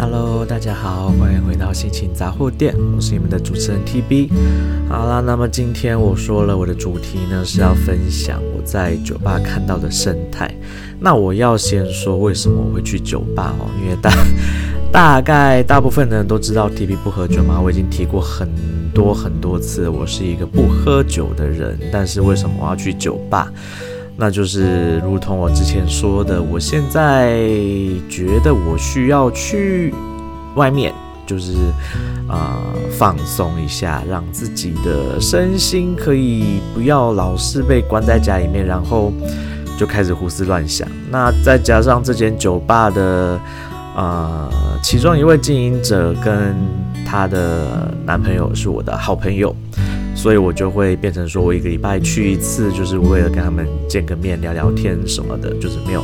Hello，大家好，欢迎回到心情杂货店，我是你们的主持人 TB。好啦，那么今天我说了我的主题呢是要分享我在酒吧看到的生态。那我要先说为什么我会去酒吧哦，因为大 大概大部分的人都知道 TB 不喝酒嘛，我已经提过很多很多次，我是一个不喝酒的人，但是为什么我要去酒吧？那就是如同我之前说的，我现在觉得我需要去外面，就是啊、呃、放松一下，让自己的身心可以不要老是被关在家里面，然后就开始胡思乱想。那再加上这间酒吧的啊、呃，其中一位经营者跟她的男朋友是我的好朋友。所以我就会变成说，我一个礼拜去一次，就是为了跟他们见个面、聊聊天什么的，就是没有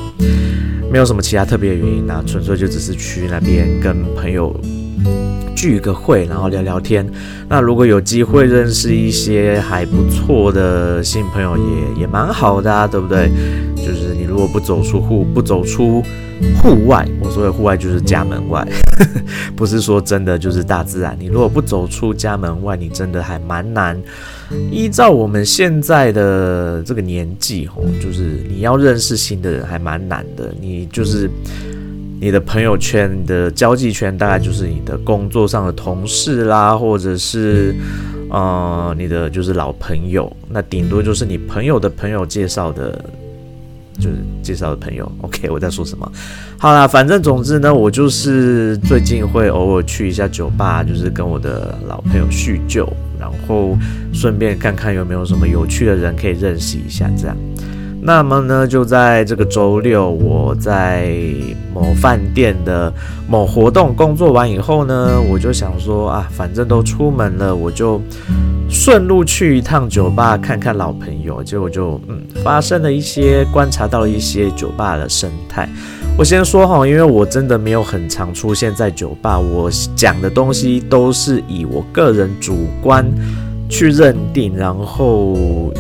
没有什么其他特别的原因啊，纯粹就只是去那边跟朋友聚个会，然后聊聊天。那如果有机会认识一些还不错的新朋友也，也蛮好的啊，对不对？就是你如果不走出户，不走出。户外，我说的户外就是家门外，不是说真的就是大自然。你如果不走出家门外，你真的还蛮难。依照我们现在的这个年纪，吼，就是你要认识新的人还蛮难的。你就是你的朋友圈、的交际圈，大概就是你的工作上的同事啦，或者是呃你的就是老朋友，那顶多就是你朋友的朋友介绍的。就是介绍的朋友，OK，我在说什么？好啦，反正总之呢，我就是最近会偶尔去一下酒吧，就是跟我的老朋友叙旧，然后顺便看看有没有什么有趣的人可以认识一下，这样。那么呢，就在这个周六，我在某饭店的某活动工作完以后呢，我就想说啊，反正都出门了，我就顺路去一趟酒吧看看老朋友。结果就嗯，发生了一些观察到一些酒吧的生态。我先说哈，因为我真的没有很常出现在酒吧，我讲的东西都是以我个人主观去认定，然后。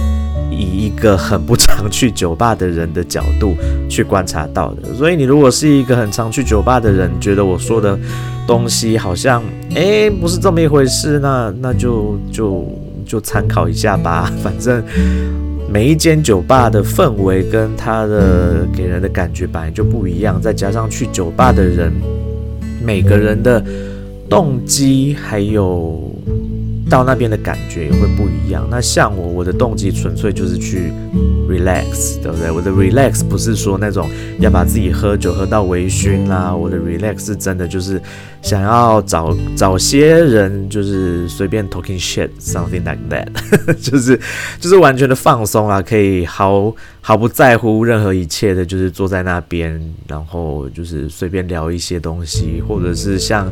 以一个很不常去酒吧的人的角度去观察到的，所以你如果是一个很常去酒吧的人，觉得我说的东西好像诶不是这么一回事，那那就就就参考一下吧。反正每一间酒吧的氛围跟它的给人的感觉本来就不一样，再加上去酒吧的人，每个人的动机还有。到那边的感觉也会不一样。那像我，我的动机纯粹就是去 relax，对不对？我的 relax 不是说那种要把自己喝酒喝到微醺啦。我的 relax 是真的就是想要找找些人，就是随便 talking shit，something like that，就是就是完全的放松啊，可以好毫不在乎任何一切的，就是坐在那边，然后就是随便聊一些东西，或者是像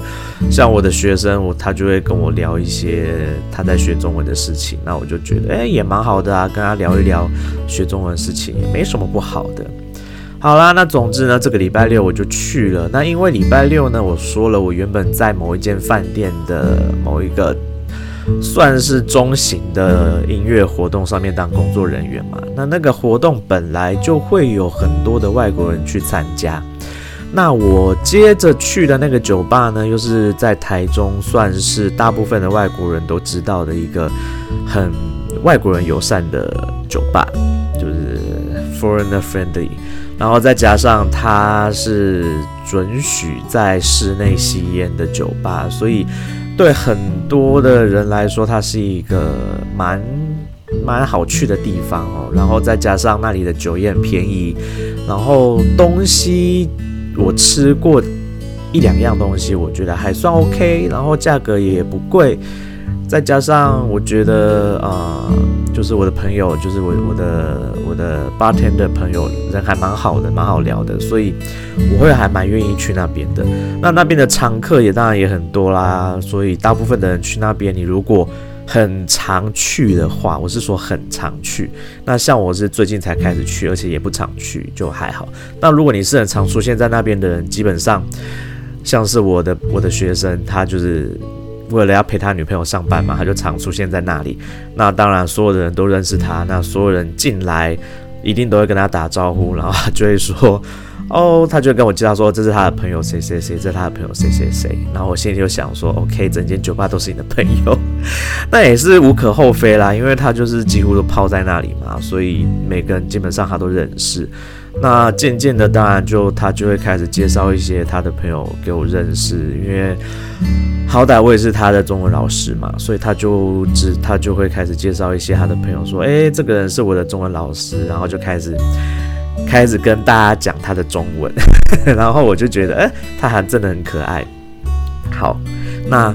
像我的学生，我他就会跟我聊一些。他在学中文的事情，那我就觉得，哎，也蛮好的啊，跟他聊一聊学中文的事情，也没什么不好的。好啦，那总之呢，这个礼拜六我就去了。那因为礼拜六呢，我说了，我原本在某一间饭店的某一个算是中型的音乐活动上面当工作人员嘛，那那个活动本来就会有很多的外国人去参加。那我接着去的那个酒吧呢，又是在台中，算是大部分的外国人都知道的一个很外国人友善的酒吧，就是 foreigner friendly。然后再加上它是准许在室内吸烟的酒吧，所以对很多的人来说，它是一个蛮蛮好去的地方哦。然后再加上那里的酒也很便宜，然后东西。我吃过一两样东西，我觉得还算 OK，然后价格也不贵，再加上我觉得啊、就是我的朋友，就是我我的我的 bartender 朋友人还蛮好的，蛮好聊的，所以我会还蛮愿意去那边的。那那边的常客也当然也很多啦，所以大部分的人去那边，你如果很常去的话，我是说很常去。那像我是最近才开始去，而且也不常去，就还好。那如果你是很常出现在那边的人，基本上像是我的我的学生，他就是为了要陪他女朋友上班嘛，他就常出现在那里。那当然所有的人都认识他，那所有人进来一定都会跟他打招呼，然后他就会说。哦，他就跟我介绍说，这是他的朋友谁谁谁，这是他的朋友谁谁谁。然后我心里就想说，OK，整间酒吧都是你的朋友，那也是无可厚非啦，因为他就是几乎都泡在那里嘛，所以每个人基本上他都认识。那渐渐的，当然就他就会开始介绍一些他的朋友给我认识，因为好歹我也是他的中文老师嘛，所以他就只他就会开始介绍一些他的朋友，说，诶，这个人是我的中文老师，然后就开始。开始跟大家讲他的中文，然后我就觉得，哎，他还真的很可爱。好，那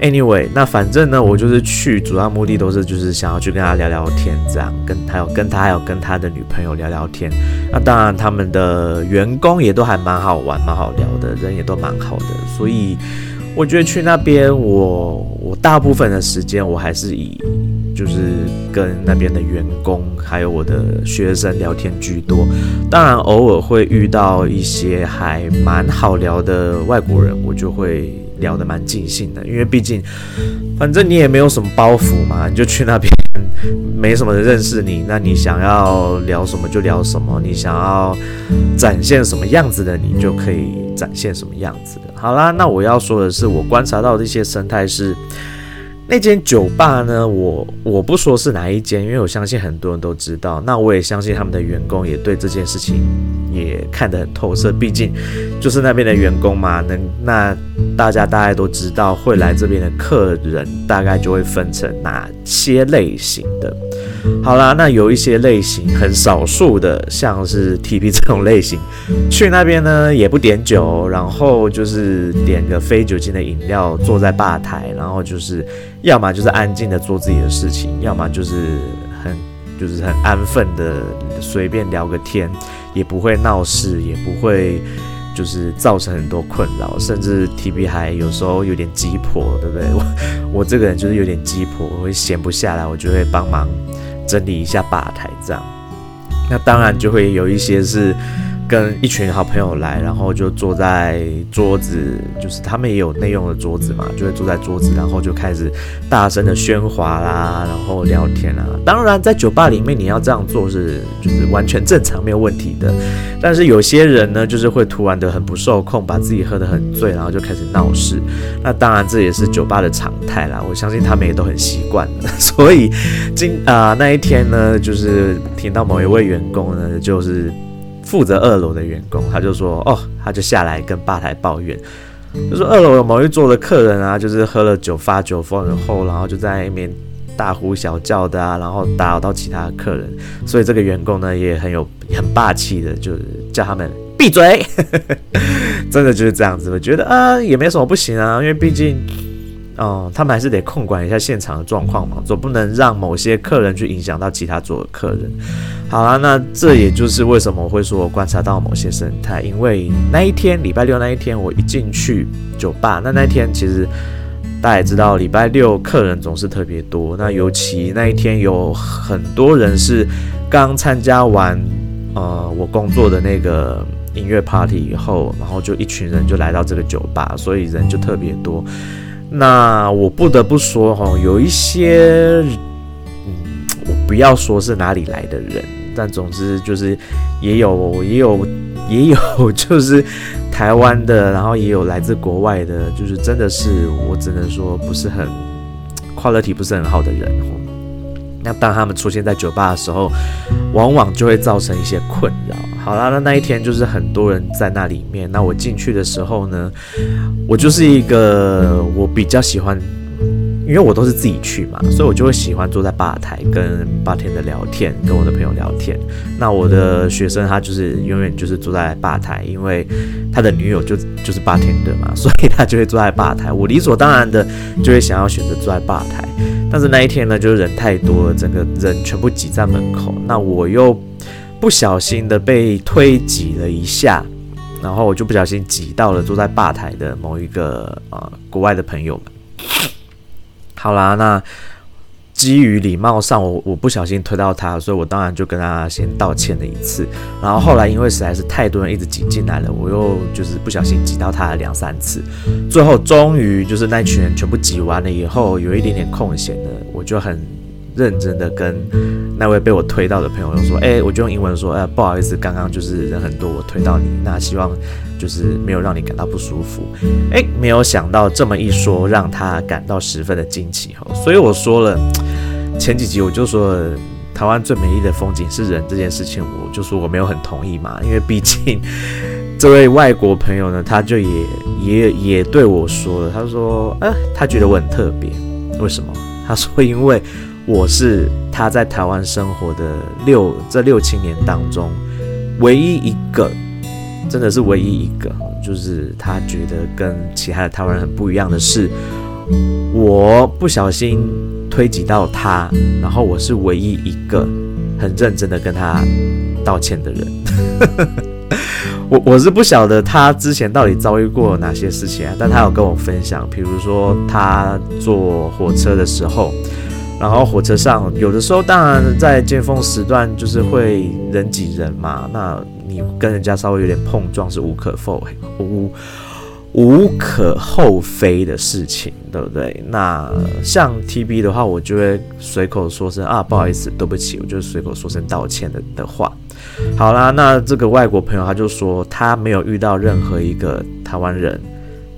anyway，那反正呢，我就是去，主要目的都是就是想要去跟他聊聊天，这样跟还有跟他还有跟他的女朋友聊聊天。那当然，他们的员工也都还蛮好玩、蛮好聊的，人也都蛮好的，所以我觉得去那边，我我大部分的时间我还是以。就是跟那边的员工还有我的学生聊天居多，当然偶尔会遇到一些还蛮好聊的外国人，我就会聊得蛮尽兴的，因为毕竟反正你也没有什么包袱嘛，你就去那边，没什么人认识你，那你想要聊什么就聊什么，你想要展现什么样子的，你就可以展现什么样子的。好啦，那我要说的是，我观察到的一些生态是。那间酒吧呢，我我不说是哪一间，因为我相信很多人都知道。那我也相信他们的员工也对这件事情也看得很透彻，毕竟就是那边的员工嘛。能那大家大概都知道，会来这边的客人大概就会分成哪些类型的。好啦，那有一些类型很少数的，像是 TB 这种类型，去那边呢也不点酒，然后就是点个非酒精的饮料，坐在吧台，然后就是要么就是安静的做自己的事情，要么就是很就是很安分的随便聊个天，也不会闹事，也不会就是造成很多困扰，甚至 TB 还有时候有点鸡婆，对不对？我我这个人就是有点鸡婆，我会闲不下来，我就会帮忙。整理一下吧台，这样，那当然就会有一些是。跟一群好朋友来，然后就坐在桌子，就是他们也有内用的桌子嘛，就会坐在桌子，然后就开始大声的喧哗啦，然后聊天啊。当然，在酒吧里面你要这样做是就是完全正常，没有问题的。但是有些人呢，就是会突然的很不受控，把自己喝得很醉，然后就开始闹事。那当然这也是酒吧的常态啦，我相信他们也都很习惯。所以今啊、那一天呢，就是听到某一位员工呢，就是。负责二楼的员工，他就说：“哦，他就下来跟吧台抱怨，就说二楼有某一桌的客人啊，就是喝了酒发酒疯然后，然后就在那边大呼小叫的啊，然后打扰到其他客人，所以这个员工呢也很有很霸气的，就是叫他们闭嘴，真的就是这样子。我觉得啊，也没什么不行啊，因为毕竟。”哦，他们还是得控管一下现场的状况嘛，总不能让某些客人去影响到其他桌的客人。好啦，那这也就是为什么我会说我观察到某些生态，因为那一天礼拜六那一天我一进去酒吧，那那一天其实大家也知道，礼拜六客人总是特别多，那尤其那一天有很多人是刚参加完呃我工作的那个音乐 party 以后，然后就一群人就来到这个酒吧，所以人就特别多。那我不得不说哈，有一些，嗯，我不要说是哪里来的人，但总之就是也有也有也有 就是台湾的，然后也有来自国外的，就是真的是我只能说不是很跨乐体不是很好的人。那当他们出现在酒吧的时候，往往就会造成一些困扰。好啦，那那一天就是很多人在那里面。那我进去的时候呢，我就是一个我比较喜欢，因为我都是自己去嘛，所以我就会喜欢坐在吧台跟吧台的聊天，跟我的朋友聊天。那我的学生他就是永远就是坐在吧台，因为他的女友就就是吧台的嘛，所以他就会坐在吧台。我理所当然的就会想要选择坐在吧台。但是那一天呢，就是人太多了，整个人全部挤在门口。那我又。不小心的被推挤了一下，然后我就不小心挤到了坐在吧台的某一个呃国外的朋友们。好啦，那基于礼貌上，我我不小心推到他，所以我当然就跟他先道歉了一次。然后后来因为实在是太多人一直挤进来了，我又就是不小心挤到他了两三次。最后终于就是那群人全部挤完了以后，有一点点空闲了，我就很。认真的跟那位被我推到的朋友说：“哎，我就用英文说，哎，不好意思，刚刚就是人很多，我推到你，那希望就是没有让你感到不舒服。”哎，没有想到这么一说，让他感到十分的惊奇哈。所以我说了前几集我就说了，台湾最美丽的风景是人这件事情，我就说我没有很同意嘛，因为毕竟 这位外国朋友呢，他就也也也对我说了，他说：“哎，他觉得我很特别，为什么？”他说：“因为。”我是他在台湾生活的六这六七年当中唯一一个，真的是唯一一个，就是他觉得跟其他的台湾人很不一样的是，我不小心推挤到他，然后我是唯一一个很认真的跟他道歉的人。我我是不晓得他之前到底遭遇过哪些事情啊，但他有跟我分享，比如说他坐火车的时候。然后火车上有的时候，当然在尖峰时段就是会人挤人嘛，那你跟人家稍微有点碰撞是无可否无无可厚非的事情，对不对？那像 TB 的话，我就会随口说声啊，不好意思，对不起，我就随口说声道歉的的话。好啦，那这个外国朋友他就说他没有遇到任何一个台湾人，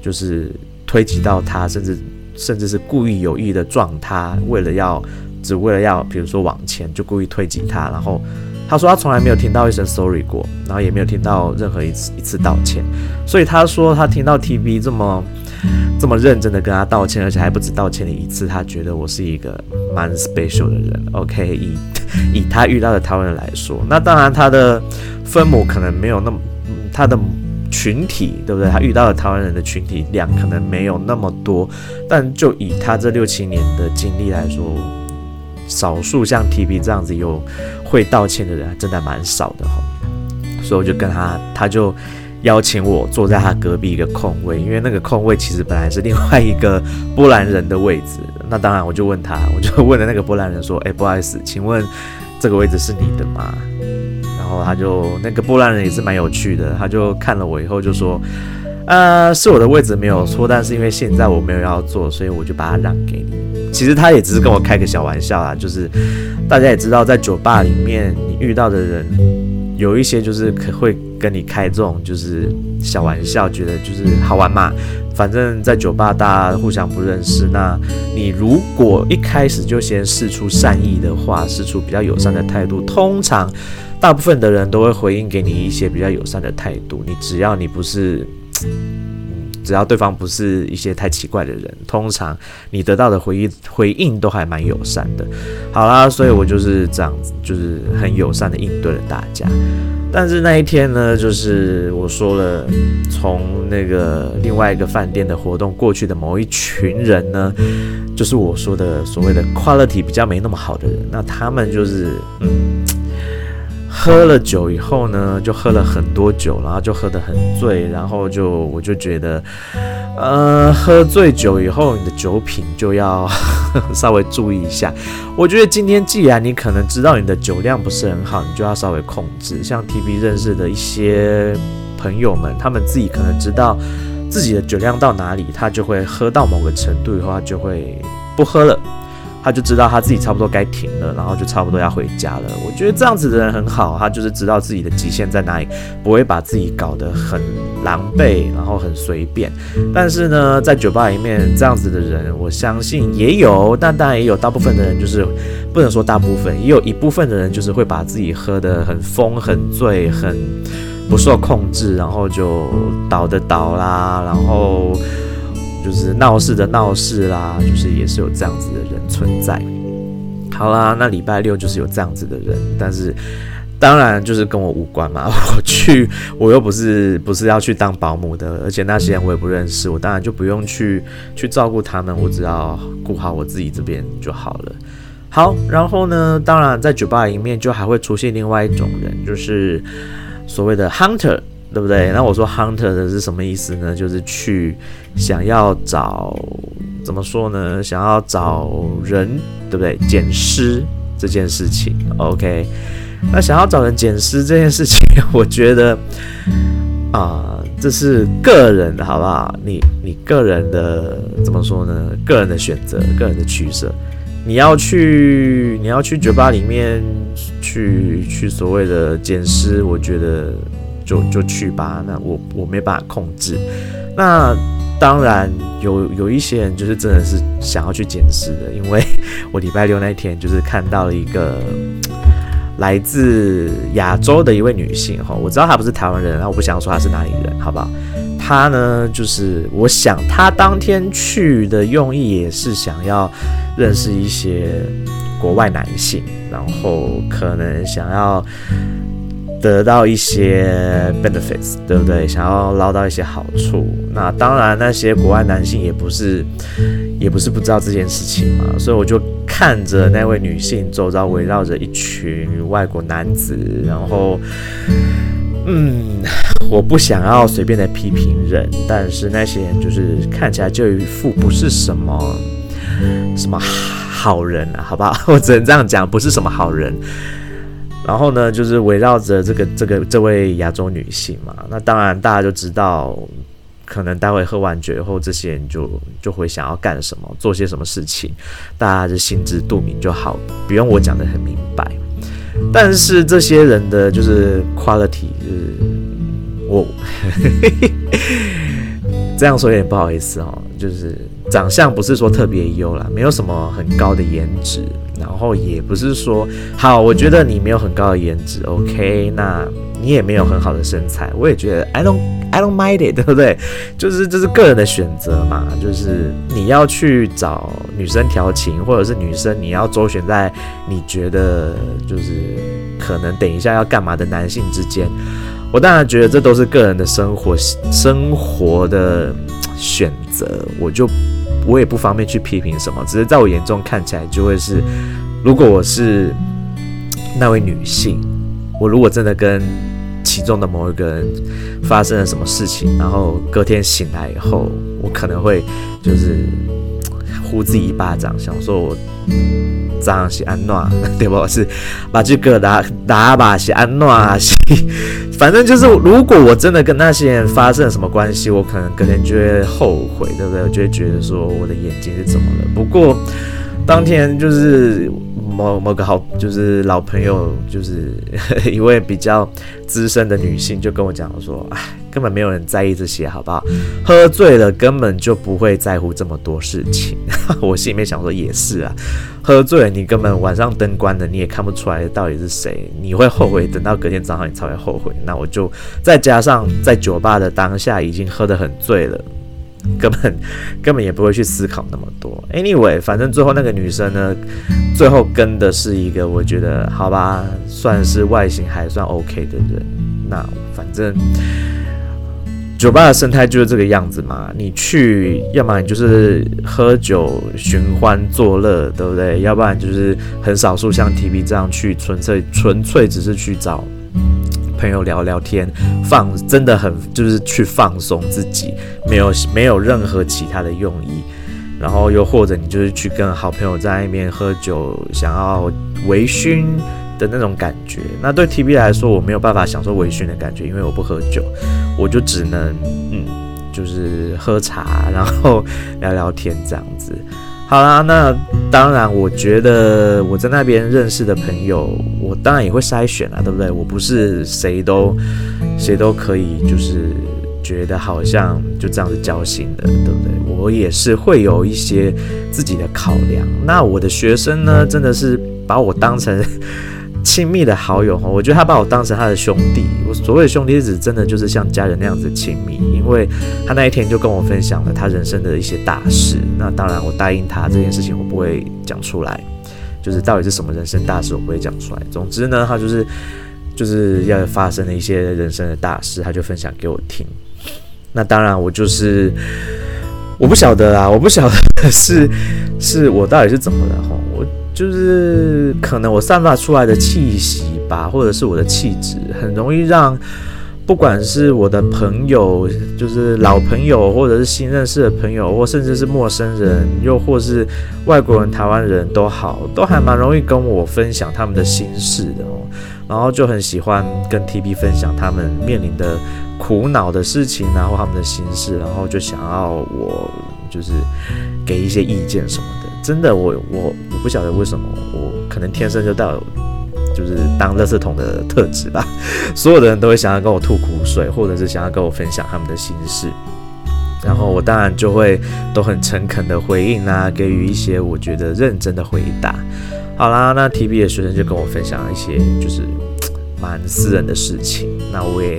就是推挤到他，甚至。甚至是故意有意的撞他，为了要，只为了要，比如说往前就故意推挤他，然后他说他从来没有听到一声 sorry 过，然后也没有听到任何一次一次道歉，所以他说他听到 TB 这么这么认真的跟他道歉，而且还不止道歉了一次，他觉得我是一个蛮 special 的人。OK，以以他遇到的台湾人来说，那当然他的分母可能没有那么他的。群体对不对？他遇到的台湾人的群体量可能没有那么多，但就以他这六七年的经历来说，少数像 TB 这样子有会道歉的人，真的蛮少的哈。所以我就跟他，他就邀请我坐在他隔壁一个空位，因为那个空位其实本来是另外一个波兰人的位置。那当然，我就问他，我就问了那个波兰人说：“哎，不好意思，请问这个位置是你的吗？”然后他就那个波兰人也是蛮有趣的，他就看了我以后就说，呃，是我的位置没有错，但是因为现在我没有要坐，所以我就把它让给你。其实他也只是跟我开个小玩笑啦，就是大家也知道，在酒吧里面你遇到的人有一些就是会跟你开这种就是小玩笑，觉得就是好玩嘛。反正在酒吧大家互相不认识，那你如果一开始就先试出善意的话，试出比较友善的态度，通常。大部分的人都会回应给你一些比较友善的态度，你只要你不是，只要对方不是一些太奇怪的人，通常你得到的回应回应都还蛮友善的。好啦，所以我就是这样子，就是很友善的应对了大家。但是那一天呢，就是我说了，从那个另外一个饭店的活动过去的某一群人呢，就是我说的所谓的 quality 比较没那么好的人，那他们就是嗯。喝了酒以后呢，就喝了很多酒，然后就喝得很醉，然后就我就觉得，呃，喝醉酒以后，你的酒品就要 稍微注意一下。我觉得今天既然你可能知道你的酒量不是很好，你就要稍微控制。像 TB 认识的一些朋友们，他们自己可能知道自己的酒量到哪里，他就会喝到某个程度以后，他就会不喝了。他就知道他自己差不多该停了，然后就差不多要回家了。我觉得这样子的人很好，他就是知道自己的极限在哪里，不会把自己搞得很狼狈，然后很随便。但是呢，在酒吧里面这样子的人，我相信也有，但当然也有大部分的人就是不能说大部分，也有一部分的人就是会把自己喝得很疯、很醉、很不受控制，然后就倒的倒啦，然后。就是闹事的闹事啦，就是也是有这样子的人存在。好啦，那礼拜六就是有这样子的人，但是当然就是跟我无关嘛。我去，我又不是不是要去当保姆的，而且那些人我也不认识，我当然就不用去去照顾他们，我只要顾好我自己这边就好了。好，然后呢，当然在酒吧里面就还会出现另外一种人，就是所谓的 hunter。对不对？那我说 hunter 的是什么意思呢？就是去想要找，怎么说呢？想要找人，对不对？捡尸这件事情，OK。那想要找人捡尸这件事情，我觉得啊、呃，这是个人的，好不好？你你个人的怎么说呢？个人的选择，个人的取舍。你要去你要去酒吧里面去去所谓的捡尸，我觉得就就去吧。那我我没办法控制。那当然有有一些人就是真的是想要去捡尸的，因为 我礼拜六那天就是看到了一个来自亚洲的一位女性哈，我知道她不是台湾人，然后我不想说她是哪里人，好不好？她呢，就是我想她当天去的用意也是想要认识一些国外男性，然后可能想要。得到一些 benefits，对不对？想要捞到一些好处。那当然，那些国外男性也不是，也不是不知道这件事情嘛。所以我就看着那位女性周遭围绕着一群外国男子，然后，嗯，我不想要随便的批评人，但是那些人就是看起来就一副不是什么什么好人啊，好不好？我只能这样讲，不是什么好人。然后呢，就是围绕着这个这个这位亚洲女性嘛，那当然大家就知道，可能待会喝完酒以后，这些人就就会想要干什么，做些什么事情，大家就心知肚明就好，不用我讲得很明白。但是这些人的就是 quality，就是我 这样说有点不好意思哦，就是长相不是说特别优啦，没有什么很高的颜值。然后也不是说好，我觉得你没有很高的颜值，OK，那你也没有很好的身材，我也觉得 I don't I don't mind it，对不对？就是这是个人的选择嘛，就是你要去找女生调情，或者是女生你要周旋在你觉得就是可能等一下要干嘛的男性之间，我当然觉得这都是个人的生活生活的选择，我就。我也不方便去批评什么，只是在我眼中看起来就会是，如果我是那位女性，我如果真的跟其中的某一个人发生了什么事情，然后隔天醒来以后，我可能会就是呼自己一巴掌，想说我这样是安诺，对不？是把这个打打把是安诺是。反正就是，如果我真的跟那些人发生了什么关系，我可能隔天就会后悔，对不对？我就会觉得说我的眼睛是怎么了。不过当天就是某某个好，就是老朋友，就是 一位比较资深的女性，就跟我讲说，哎。根本没有人在意这些，好不好？喝醉了根本就不会在乎这么多事情。我心里面想说也是啊，喝醉了你根本晚上灯关了，你也看不出来到底是谁。你会后悔，等到隔天早上你才会后悔。那我就再加上在酒吧的当下已经喝得很醉了，根本根本也不会去思考那么多。Anyway，反正最后那个女生呢，最后跟的是一个我觉得好吧，算是外形还算 OK 的人。那反正。酒吧的生态就是这个样子嘛，你去，要么你就是喝酒寻欢作乐，对不对？要不然就是很少数像 TB 这样去，纯粹纯粹只是去找朋友聊聊天，放真的很就是去放松自己，没有没有任何其他的用意。然后又或者你就是去跟好朋友在那边喝酒，想要微醺。的那种感觉，那对 TB 来说，我没有办法享受微醺的感觉，因为我不喝酒，我就只能嗯，就是喝茶，然后聊聊天这样子。好啦，那当然，我觉得我在那边认识的朋友，我当然也会筛选啊，对不对？我不是谁都谁都可以，就是觉得好像就这样子交心的，对不对？我也是会有一些自己的考量。那我的学生呢，真的是把我当成。亲密的好友哈，我觉得他把我当成他的兄弟。我所谓的兄弟，是真的就是像家人那样子亲密。因为他那一天就跟我分享了他人生的一些大事。那当然，我答应他这件事情我不会讲出来，就是到底是什么人生大事，我不会讲出来。总之呢，他就是就是要发生的一些人生的大事，他就分享给我听。那当然，我就是我不晓得啦，我不晓得是是我到底是怎么了哈。我就是可能我散发出来的气息吧，或者是我的气质，很容易让不管是我的朋友，就是老朋友，或者是新认识的朋友，或甚至是陌生人，又或是外国人、台湾人都好，都还蛮容易跟我分享他们的心事的哦。然后就很喜欢跟 TB 分享他们面临的苦恼的事情，然后他们的心事，然后就想要我就是给一些意见什么。真的，我我我不晓得为什么，我可能天生就带有就是当垃圾桶的特质吧。所有的人都会想要跟我吐苦水，或者是想要跟我分享他们的心事，然后我当然就会都很诚恳的回应啊，给予一些我觉得认真的回答。好啦，那 TB 的学生就跟我分享一些就是蛮私人的事情，那我也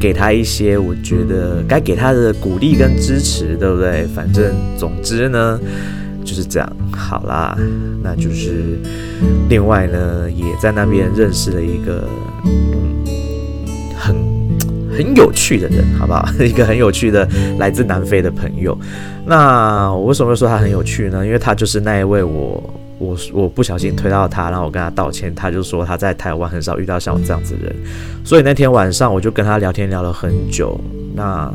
给他一些我觉得该给他的鼓励跟支持，对不对？反正总之呢就是这样。好啦，那就是另外呢也在那边认识了一个嗯很很有趣的人，好不好？一个很有趣的来自南非的朋友。那我为什么会说他很有趣呢？因为他就是那一位我。我我不小心推到他，然后我跟他道歉，他就说他在台湾很少遇到像我这样子的人，所以那天晚上我就跟他聊天聊了很久。那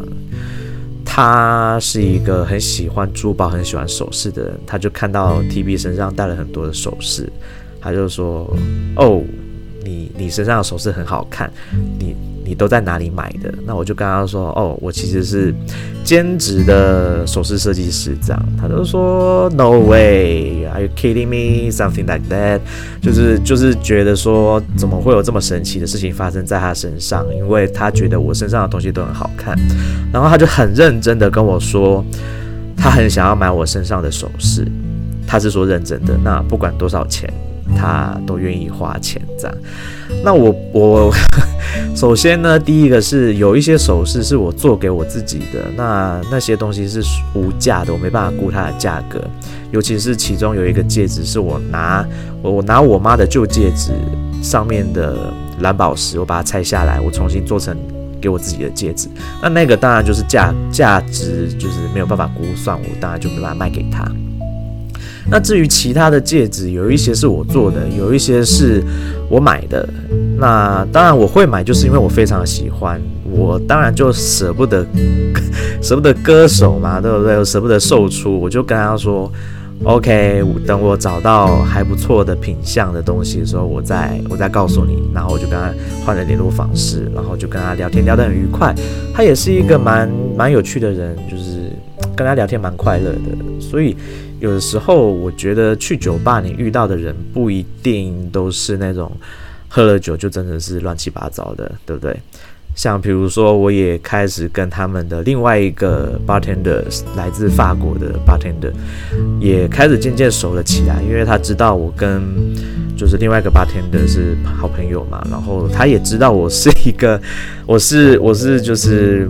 他是一个很喜欢珠宝、很喜欢首饰的人，他就看到 TB 身上戴了很多的首饰，他就说：“哦，你你身上的首饰很好看，你。”你都在哪里买的？那我就跟他说，哦，我其实是兼职的首饰设计师，这样。他就说，No way，Are you kidding me？Something like that，就是就是觉得说，怎么会有这么神奇的事情发生在他身上？因为他觉得我身上的东西都很好看，然后他就很认真的跟我说，他很想要买我身上的首饰，他是说认真的，那不管多少钱。他都愿意花钱这样，那我我首先呢，第一个是有一些首饰是我做给我自己的，那那些东西是无价的，我没办法估它的价格，尤其是其中有一个戒指是我拿我我拿我妈的旧戒指上面的蓝宝石，我把它拆下来，我重新做成给我自己的戒指，那那个当然就是价价值就是没有办法估算，我当然就没办法卖给他。那至于其他的戒指，有一些是我做的，有一些是我买的。那当然我会买，就是因为我非常喜欢，我当然就舍不得，舍不得割手嘛，对不对？舍不得售出，我就跟他说，OK，等我找到还不错的品相的东西的时候，我再我再告诉你。然后我就跟他换了联络方式，然后就跟他聊天，聊得很愉快。他也是一个蛮蛮有趣的人，就是跟他聊天蛮快乐的，所以。有的时候，我觉得去酒吧，你遇到的人不一定都是那种喝了酒就真的是乱七八糟的，对不对？像比如说，我也开始跟他们的另外一个 bartender，来自法国的 bartender，也开始渐渐熟了起来，因为他知道我跟就是另外一个 bartender 是好朋友嘛，然后他也知道我是一个，我是我是就是。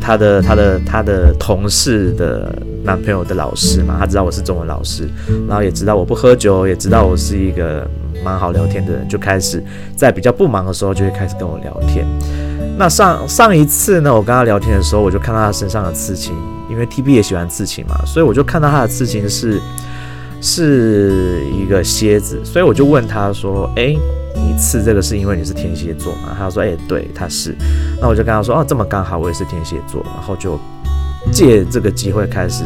他的他的他的同事的男朋友的老师嘛，他知道我是中文老师，然后也知道我不喝酒，也知道我是一个蛮好聊天的人，就开始在比较不忙的时候就会开始跟我聊天。那上上一次呢，我跟他聊天的时候，我就看到他身上的刺青，因为 TB 也喜欢刺青嘛，所以我就看到他的刺青是是一个蝎子，所以我就问他说：“哎。”你刺这个是因为你是天蝎座嘛？他说：“哎，对，他是。”那我就跟他说：“哦，这么刚好，我也是天蝎座。”然后就借这个机会开始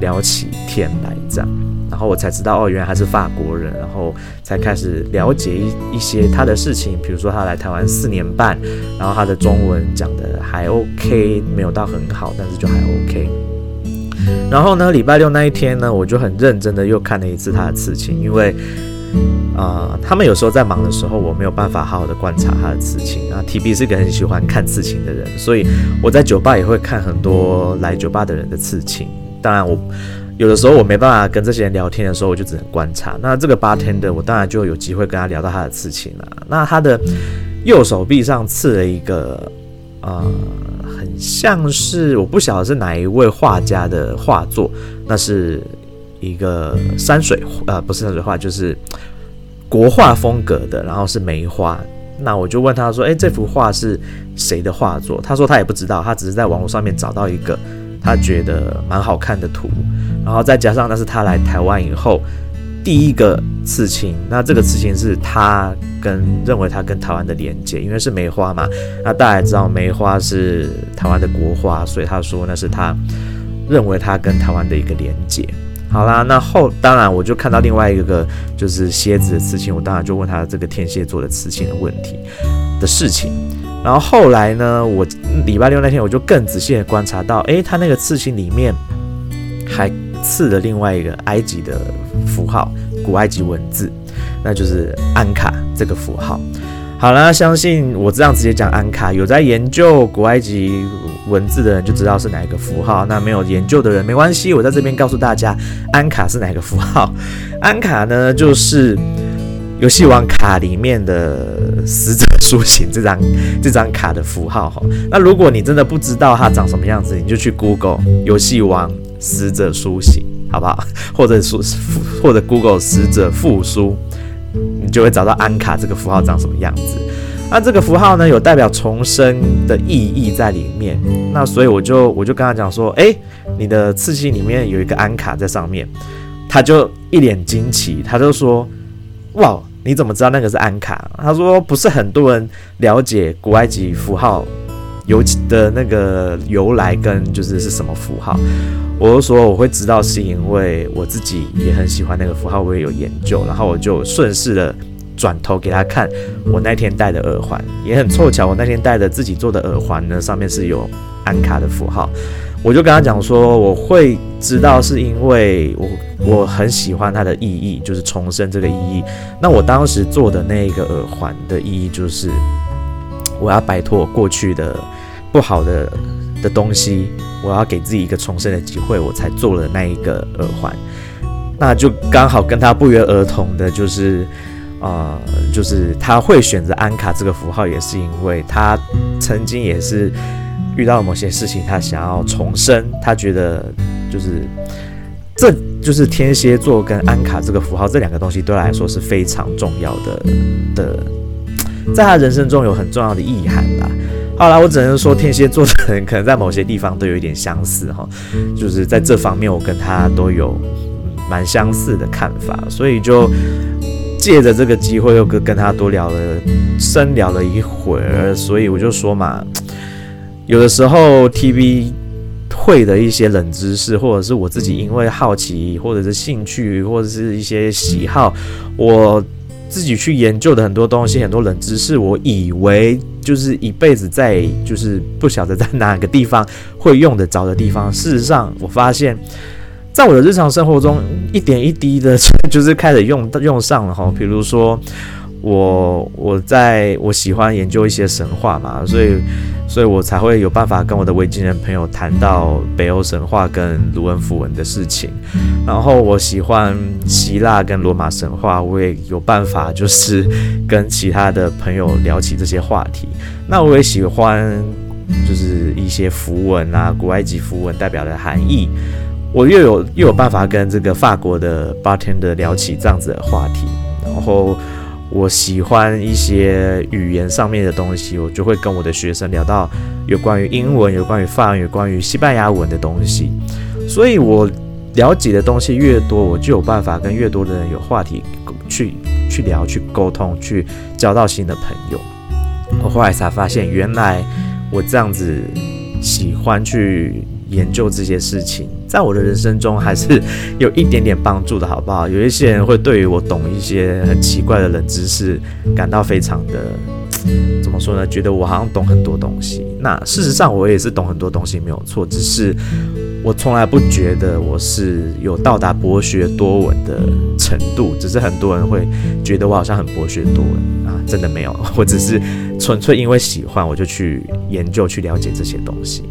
聊起天来，这样，然后我才知道哦，原来他是法国人，然后才开始了解一一些他的事情，比如说他来台湾四年半，然后他的中文讲得还 OK，没有到很好，但是就还 OK。然后呢，礼拜六那一天呢，我就很认真的又看了一次他的刺青，因为。啊、他们有时候在忙的时候，我没有办法好好的观察他的刺青啊。TB 是一个很喜欢看刺青的人，所以我在酒吧也会看很多来酒吧的人的刺青。当然，我有的时候我没办法跟这些人聊天的时候，我就只能观察。那这个 bartender，我当然就有机会跟他聊到他的刺青了。那他的右手臂上刺了一个，呃，很像是我不晓得是哪一位画家的画作，那是一个山水，呃，不是山水画，就是。国画风格的，然后是梅花。那我就问他说：“诶，这幅画是谁的画作？”他说他也不知道，他只是在网络上面找到一个他觉得蛮好看的图，然后再加上那是他来台湾以后第一个刺青。那这个刺青是他跟认为他跟台湾的连接，因为是梅花嘛。那大家也知道梅花是台湾的国画，所以他说那是他认为他跟台湾的一个连接。好啦，那后当然我就看到另外一个就是蝎子的刺青，我当然就问他这个天蝎座的刺青的问题的事情。然后后来呢，我礼拜六那天我就更仔细的观察到，诶，他那个刺青里面还刺了另外一个埃及的符号，古埃及文字，那就是安卡这个符号。好了，相信我这样直接讲安卡，有在研究古埃及文字的人就知道是哪一个符号。那没有研究的人没关系，我在这边告诉大家，安卡是哪个符号？安卡呢，就是游戏王卡里面的死者苏醒这张这张卡的符号哈。那如果你真的不知道它长什么样子，你就去 Google 游戏王死者苏醒，好不好？或者说或者 Google 死者复苏。就会找到安卡这个符号长什么样子。那这个符号呢，有代表重生的意义在里面。那所以我就我就跟他讲说，诶，你的刺青里面有一个安卡在上面。他就一脸惊奇，他就说，哇，你怎么知道那个是安卡？他说不是很多人了解古埃及符号有的那个由来跟就是是什么符号。我就说我会知道，是因为我自己也很喜欢那个符号，我也有研究，然后我就顺势的转头给他看我那天戴的耳环，也很凑巧，我那天戴的自己做的耳环呢，上面是有安卡的符号，我就跟他讲说，我会知道是因为我我很喜欢它的意义，就是重生这个意义。那我当时做的那个耳环的意义就是，我要摆脱我过去的不好的的东西。我要给自己一个重生的机会，我才做了那一个耳环，那就刚好跟他不约而同的，就是，呃，就是他会选择安卡这个符号，也是因为他曾经也是遇到了某些事情，他想要重生，他觉得就是这就是天蝎座跟安卡这个符号这两个东西对他来说是非常重要的的，在他人生中有很重要的意涵啦。好啦，我只能说天蝎座的人可能在某些地方都有一点相似哈，就是在这方面我跟他都有蛮相似的看法，所以就借着这个机会又跟跟他多聊了深聊了一会儿，所以我就说嘛，有的时候 TV 会的一些冷知识，或者是我自己因为好奇，或者是兴趣，或者是一些喜好，我。自己去研究的很多东西，很多冷知识，我以为就是一辈子在就是不晓得在哪个地方会用得着的地方。事实上，我发现，在我的日常生活中，一点一滴的，就是开始用用上了哈。比如说，我我在我喜欢研究一些神话嘛，所以。所以我才会有办法跟我的维京人朋友谈到北欧神话跟卢恩符文的事情，然后我喜欢希腊跟罗马神话，我也有办法就是跟其他的朋友聊起这些话题。那我也喜欢就是一些符文啊，古埃及符文代表的含义，我又有又有办法跟这个法国的 bartender 聊起这样子的话题，然后。我喜欢一些语言上面的东西，我就会跟我的学生聊到有关于英文、有关于法文、有关于西班牙文的东西。所以，我了解的东西越多，我就有办法跟越多的人有话题去去聊、去沟通、去交到新的朋友。我后来才发现，原来我这样子喜欢去。研究这些事情，在我的人生中还是 有一点点帮助的，好不好？有一些人会对于我懂一些很奇怪的冷知识感到非常的，怎么说呢？觉得我好像懂很多东西。那事实上，我也是懂很多东西，没有错。只是我从来不觉得我是有到达博学多闻的程度。只是很多人会觉得我好像很博学多闻啊，真的没有。我只是纯粹因为喜欢，我就去研究、去了解这些东西。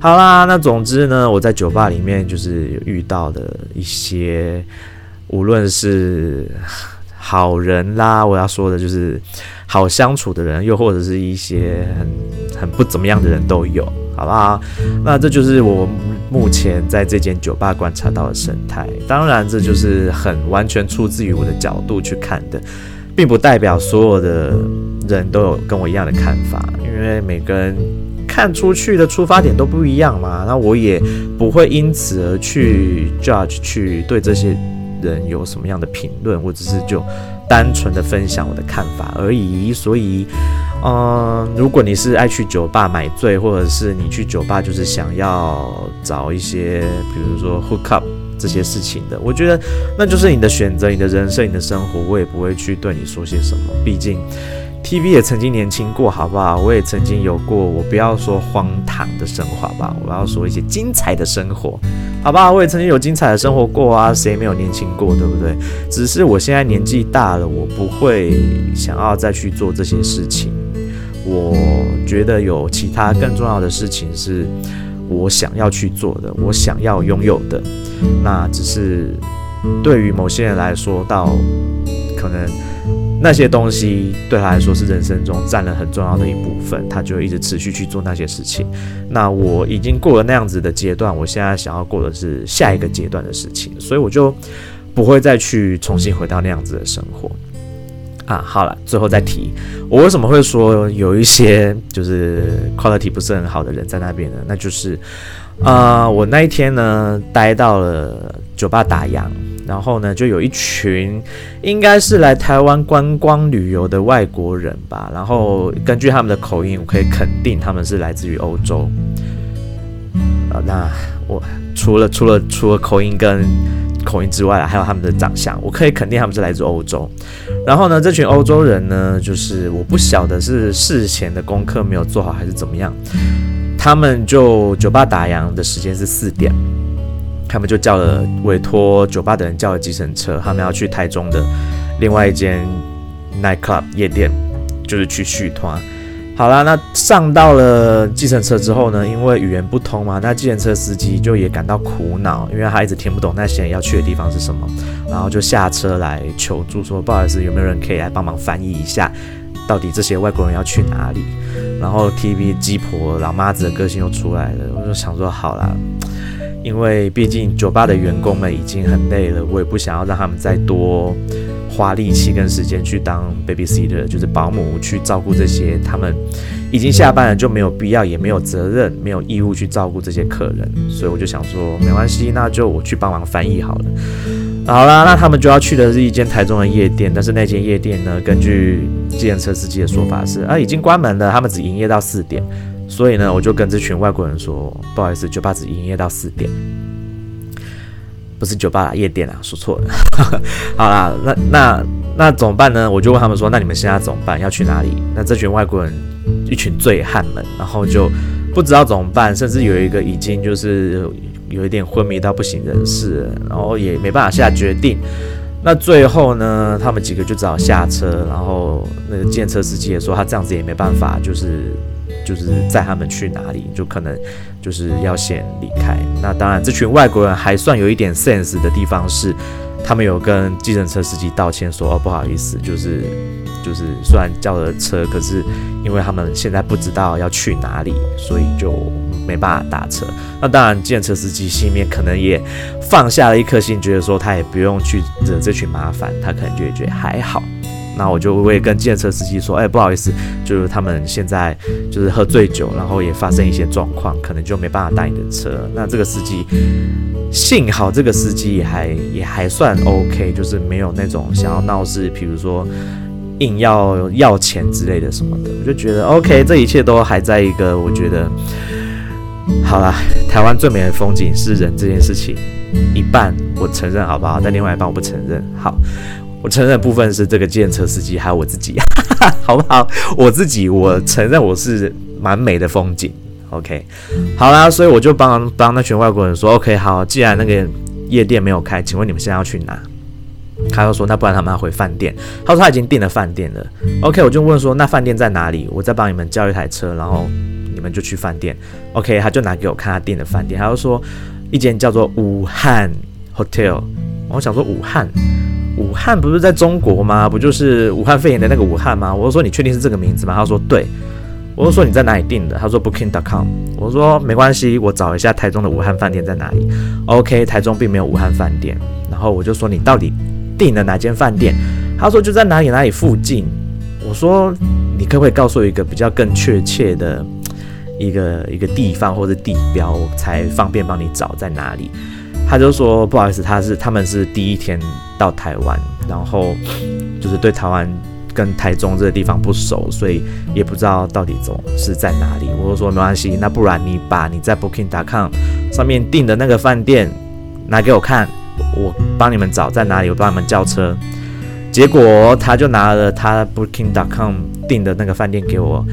好啦，那总之呢，我在酒吧里面就是有遇到的一些，无论是好人啦，我要说的就是好相处的人，又或者是一些很很不怎么样的人都有，好不好？那这就是我目前在这间酒吧观察到的生态。当然，这就是很完全出自于我的角度去看的，并不代表所有的人都有跟我一样的看法，因为每个人。看出去的出发点都不一样嘛，那我也不会因此而去 judge 去对这些人有什么样的评论，我只是就单纯的分享我的看法而已。所以，嗯，如果你是爱去酒吧买醉，或者是你去酒吧就是想要找一些，比如说 hook up 这些事情的，我觉得那就是你的选择，你的人生，你的生活，我也不会去对你说些什么，毕竟。TV 也曾经年轻过，好不好？我也曾经有过，我不要说荒唐的生活吧，我要说一些精彩的生活。好吧，我也曾经有精彩的生活过啊，谁没有年轻过，对不对？只是我现在年纪大了，我不会想要再去做这些事情。我觉得有其他更重要的事情是我想要去做的，我想要拥有的。那只是对于某些人来说，到可能。那些东西对他来说是人生中占了很重要的一部分，他就一直持续去做那些事情。那我已经过了那样子的阶段，我现在想要过的是下一个阶段的事情，所以我就不会再去重新回到那样子的生活啊。好了，最后再提，我为什么会说有一些就是 quality 不是很好的人在那边呢？那就是啊、我那一天呢待到了酒吧打烊。然后呢，就有一群应该是来台湾观光旅游的外国人吧。然后根据他们的口音，我可以肯定他们是来自于欧洲。啊，那我除了除了除了口音跟口音之外，还有他们的长相，我可以肯定他们是来自欧洲。然后呢，这群欧洲人呢，就是我不晓得是事前的功课没有做好还是怎么样，他们就酒吧打烊的时间是四点。他们就叫了委托酒吧的人叫了计程车，他们要去台中的另外一间 night club 夜店，就是去续团。好啦，那上到了计程车之后呢，因为语言不通嘛，那计程车司机就也感到苦恼，因为他一直听不懂那些人要去的地方是什么，然后就下车来求助说，不好意思，有没有人可以来帮忙翻译一下，到底这些外国人要去哪里？然后 TV 鸡婆老妈子的个性又出来了，我就想说好啦。因为毕竟酒吧的员工们已经很累了，我也不想要让他们再多花力气跟时间去当 babysitter，就是保姆去照顾这些他们已经下班了，就没有必要也没有责任没有义务去照顾这些客人，所以我就想说没关系，那就我去帮忙翻译好了。好啦，那他们就要去的是一间台中的夜店，但是那间夜店呢，根据计程车司机的说法是啊已经关门了，他们只营业到四点。所以呢，我就跟这群外国人说，不好意思，酒吧只营业到四点，不是酒吧啦，夜店啊，说错了。好啦，那那那怎么办呢？我就问他们说，那你们现在怎么办？要去哪里？那这群外国人一群醉汉们，然后就不知道怎么办，甚至有一个已经就是有一点昏迷到不省人事，然后也没办法下决定。那最后呢，他们几个就只好下车，然后那个计程车司机也说，他这样子也没办法，就是。就是载他们去哪里，就可能就是要先离开。那当然，这群外国人还算有一点 sense 的地方是，他们有跟计程车司机道歉说，哦不好意思，就是就是虽然叫了车，可是因为他们现在不知道要去哪里，所以就没办法打车。那当然，计程车司机心里面可能也放下了一颗心，觉得说他也不用去惹这群麻烦，他可能就会觉得还好。那我就会跟计程车司机说，哎，不好意思，就是他们现在就是喝醉酒，然后也发生一些状况，可能就没办法搭你的车。那这个司机，幸好这个司机也还也还算 OK，就是没有那种想要闹事，比如说硬要要钱之类的什么的。我就觉得 OK，这一切都还在一个我觉得好啦，台湾最美的风景是人这件事情，一半我承认好不好？但另外一半我不承认。好。我承认部分是这个建车司机，还有我自己，好不好？我自己，我承认我是蛮美的风景。OK，好啦，所以我就帮帮那群外国人说，OK，好，既然那个夜店没有开，请问你们现在要去哪？他又说，那不然他们要回饭店。他说他已经订了饭店了。OK，我就问说，那饭店在哪里？我再帮你们叫一台车，然后你们就去饭店。OK，他就拿给我看他订的饭店，他就说一间叫做武汉 Hotel。我想说武汉。武汉不是在中国吗？不就是武汉肺炎的那个武汉吗？我就说，你确定是这个名字吗？他说对。我就说你在哪里订的？他说 Booking.com。我说没关系，我找一下台中的武汉饭店在哪里。OK，台中并没有武汉饭店。然后我就说，你到底订了哪间饭店？他说就在哪里哪里附近。我说你可不可以告诉我一个比较更确切的一个一个地方或者地标，我才方便帮你找在哪里？他就说不好意思，他是他们是第一天到台湾，然后就是对台湾跟台中这个地方不熟，所以也不知道到底总是在哪里。我就说没关系，那不然你把你在 Booking.com 上面订的那个饭店拿给我看，我帮你们找在哪里，我帮你们叫车。结果他就拿了他 Booking.com 订的那个饭店给我。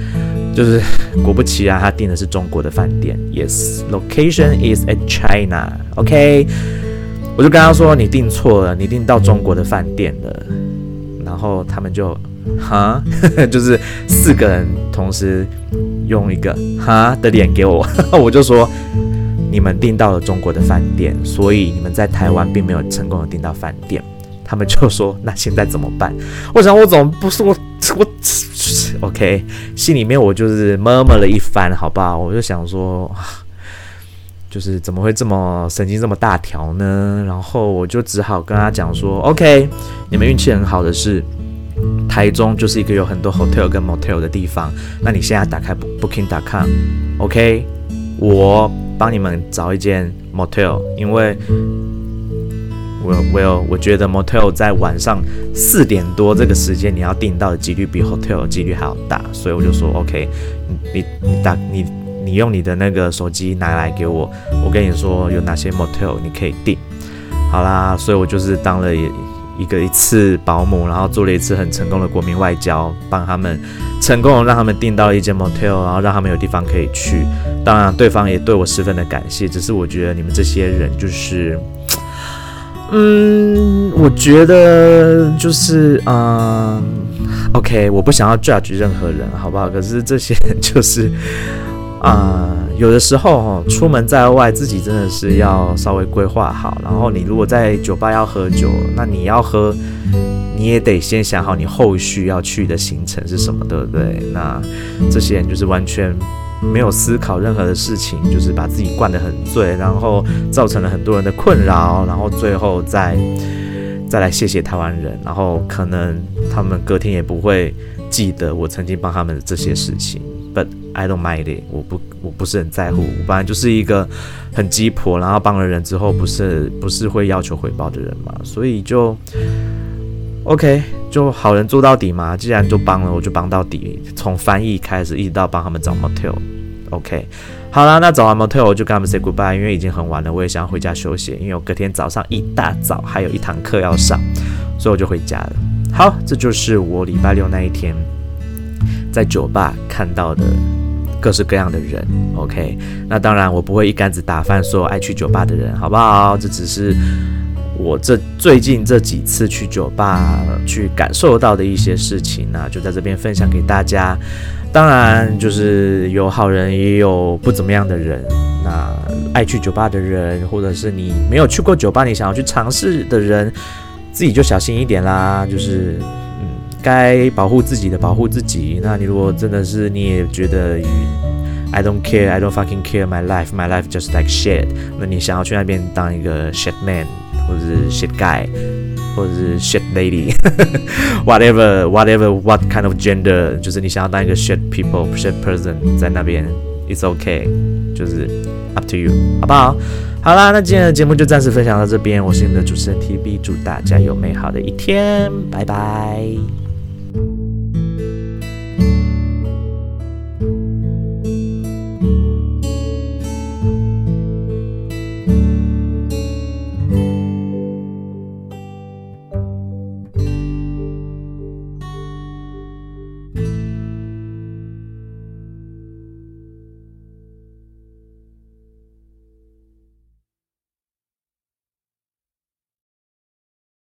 就是果不其然，他订的是中国的饭店。Yes，location is at China。OK，我就跟他说你订错了，你订到中国的饭店了。然后他们就哈，就是四个人同时用一个哈的脸给我，我就说你们订到了中国的饭店，所以你们在台湾并没有成功的订到饭店。他们就说那现在怎么办？我想我怎么不是我我。OK，心里面我就是 murmur 了一番，好不好？我就想说，就是怎么会这么神经这么大条呢？然后我就只好跟他讲说，OK，你们运气很好的是，台中就是一个有很多 hotel 跟 motel 的地方。那你现在打开 Booking.com，OK，我帮你们找一间 motel，因为。我我有我觉得 motel 在晚上四点多这个时间你要订到的几率比 hotel 的几率还要大，所以我就说 OK，你你你打你你用你的那个手机拿来给我，我跟你说有哪些 motel 你可以订。好啦，所以我就是当了一一个一次保姆，然后做了一次很成功的国民外交，帮他们成功让他们订到一间 motel，然后让他们有地方可以去。当然对方也对我十分的感谢，只是我觉得你们这些人就是。嗯，我觉得就是嗯，OK，我不想要 judge 任何人，好不好？可是这些人就是啊、有的时候哈，出门在外，自己真的是要稍微规划好。然后你如果在酒吧要喝酒，那你要喝，你也得先想好你后续要去的行程是什么，对不对？那这些人就是完全。没有思考任何的事情，就是把自己灌得很醉，然后造成了很多人的困扰，然后最后再再来谢谢台湾人，然后可能他们隔天也不会记得我曾经帮他们的这些事情。But I don't mind it，我不我不是很在乎，我本来就是一个很鸡婆，然后帮了人之后不是不是会要求回报的人嘛，所以就 OK，就好人做到底嘛，既然就帮了，我就帮到底，从翻译开始一直到帮他们找 motel。OK，好啦，那找完 motel 我就跟他们 say goodbye，因为已经很晚了，我也想要回家休息，因为我隔天早上一大早还有一堂课要上，所以我就回家了。好，这就是我礼拜六那一天在酒吧看到的各式各样的人。OK，那当然我不会一竿子打翻所有爱去酒吧的人，好不好？这只是我这最近这几次去酒吧去感受到的一些事情呢，就在这边分享给大家。当然，就是有好人，也有不怎么样的人。那爱去酒吧的人，或者是你没有去过酒吧，你想要去尝试的人，自己就小心一点啦。就是，嗯，该保护自己的保护自己。那你如果真的是你也觉得，I don't care, I don't fucking care my life, my life just like shit。那你想要去那边当一个 shit man，或者是 shit guy。或者是 shit lady，whatever whatever what kind of gender，就是你想要当一个 shit people shit person 在那边，it's okay，就是 up to you，好不好？好啦，那今天的节目就暂时分享到这边，我是你们的主持人 TB，祝大家有美好的一天，拜拜。